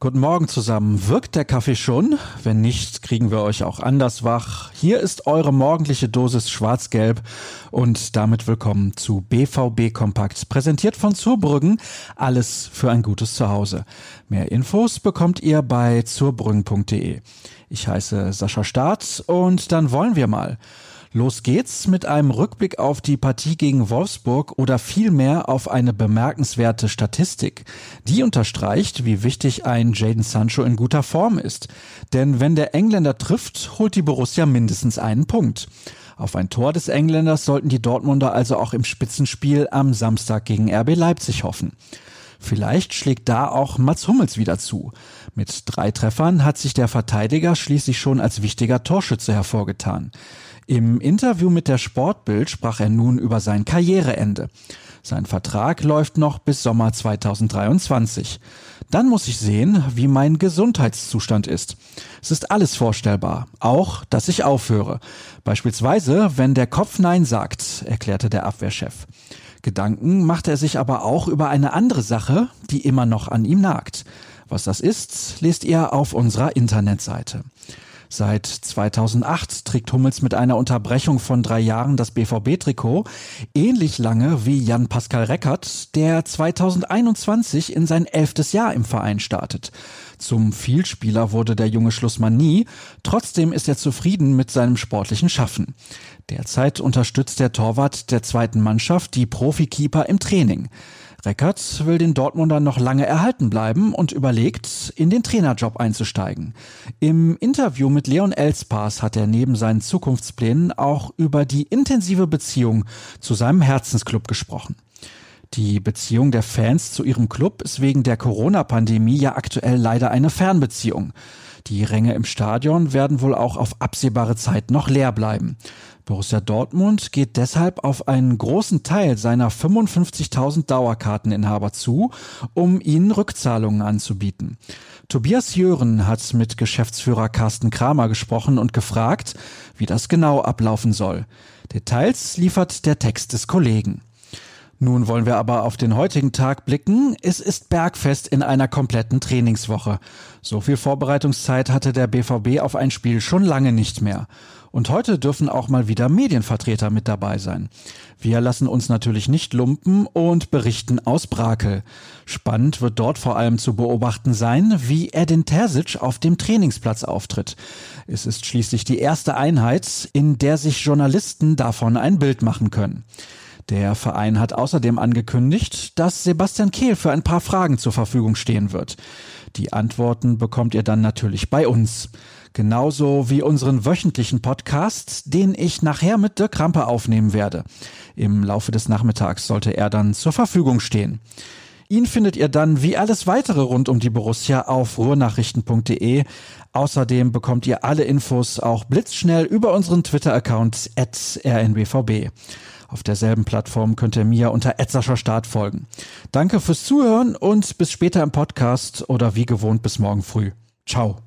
Guten Morgen zusammen. Wirkt der Kaffee schon? Wenn nicht, kriegen wir euch auch anders wach. Hier ist eure morgendliche Dosis Schwarz-Gelb und damit willkommen zu BVB Kompakt, präsentiert von Zurbrüggen. Alles für ein gutes Zuhause. Mehr Infos bekommt ihr bei zurbrüggen.de. Ich heiße Sascha Staat und dann wollen wir mal. Los geht's mit einem Rückblick auf die Partie gegen Wolfsburg oder vielmehr auf eine bemerkenswerte Statistik. Die unterstreicht, wie wichtig ein Jaden Sancho in guter Form ist. Denn wenn der Engländer trifft, holt die Borussia mindestens einen Punkt. Auf ein Tor des Engländers sollten die Dortmunder also auch im Spitzenspiel am Samstag gegen RB Leipzig hoffen. Vielleicht schlägt da auch Mats Hummels wieder zu. Mit drei Treffern hat sich der Verteidiger schließlich schon als wichtiger Torschütze hervorgetan. Im Interview mit der Sportbild sprach er nun über sein Karriereende. Sein Vertrag läuft noch bis Sommer 2023. Dann muss ich sehen, wie mein Gesundheitszustand ist. Es ist alles vorstellbar, auch, dass ich aufhöre. Beispielsweise, wenn der Kopf Nein sagt, erklärte der Abwehrchef. Gedanken macht er sich aber auch über eine andere Sache, die immer noch an ihm nagt. Was das ist, lest ihr auf unserer Internetseite. Seit 2008 trägt Hummels mit einer Unterbrechung von drei Jahren das BVB-Trikot, ähnlich lange wie Jan-Pascal Reckert, der 2021 in sein elftes Jahr im Verein startet. Zum Vielspieler wurde der junge Schlussmann nie, trotzdem ist er zufrieden mit seinem sportlichen Schaffen. Derzeit unterstützt der Torwart der zweiten Mannschaft die Profikeeper im Training. Reckert will den Dortmundern noch lange erhalten bleiben und überlegt, in den Trainerjob einzusteigen. Im Interview mit Leon Elspas hat er neben seinen Zukunftsplänen auch über die intensive Beziehung zu seinem Herzensclub gesprochen. Die Beziehung der Fans zu ihrem Club ist wegen der Corona-Pandemie ja aktuell leider eine Fernbeziehung. Die Ränge im Stadion werden wohl auch auf absehbare Zeit noch leer bleiben. Borussia Dortmund geht deshalb auf einen großen Teil seiner 55.000 Dauerkarteninhaber zu, um ihnen Rückzahlungen anzubieten. Tobias Jören hat mit Geschäftsführer Carsten Kramer gesprochen und gefragt, wie das genau ablaufen soll. Details liefert der Text des Kollegen. Nun wollen wir aber auf den heutigen Tag blicken. Es ist Bergfest in einer kompletten Trainingswoche. So viel Vorbereitungszeit hatte der BVB auf ein Spiel schon lange nicht mehr. Und heute dürfen auch mal wieder Medienvertreter mit dabei sein. Wir lassen uns natürlich nicht lumpen und berichten aus Brakel. Spannend wird dort vor allem zu beobachten sein, wie Edin Terzic auf dem Trainingsplatz auftritt. Es ist schließlich die erste Einheit, in der sich Journalisten davon ein Bild machen können. Der Verein hat außerdem angekündigt, dass Sebastian Kehl für ein paar Fragen zur Verfügung stehen wird. Die Antworten bekommt ihr dann natürlich bei uns. Genauso wie unseren wöchentlichen Podcast, den ich nachher mit Dirk Krampe aufnehmen werde. Im Laufe des Nachmittags sollte er dann zur Verfügung stehen. Ihn findet ihr dann wie alles weitere rund um die Borussia auf ruhrnachrichten.de. Außerdem bekommt ihr alle Infos auch blitzschnell über unseren Twitter-Account at rnbvb. Auf derselben Plattform könnt ihr mir unter Etzerscher Start folgen. Danke fürs Zuhören und bis später im Podcast oder wie gewohnt bis morgen früh. Ciao.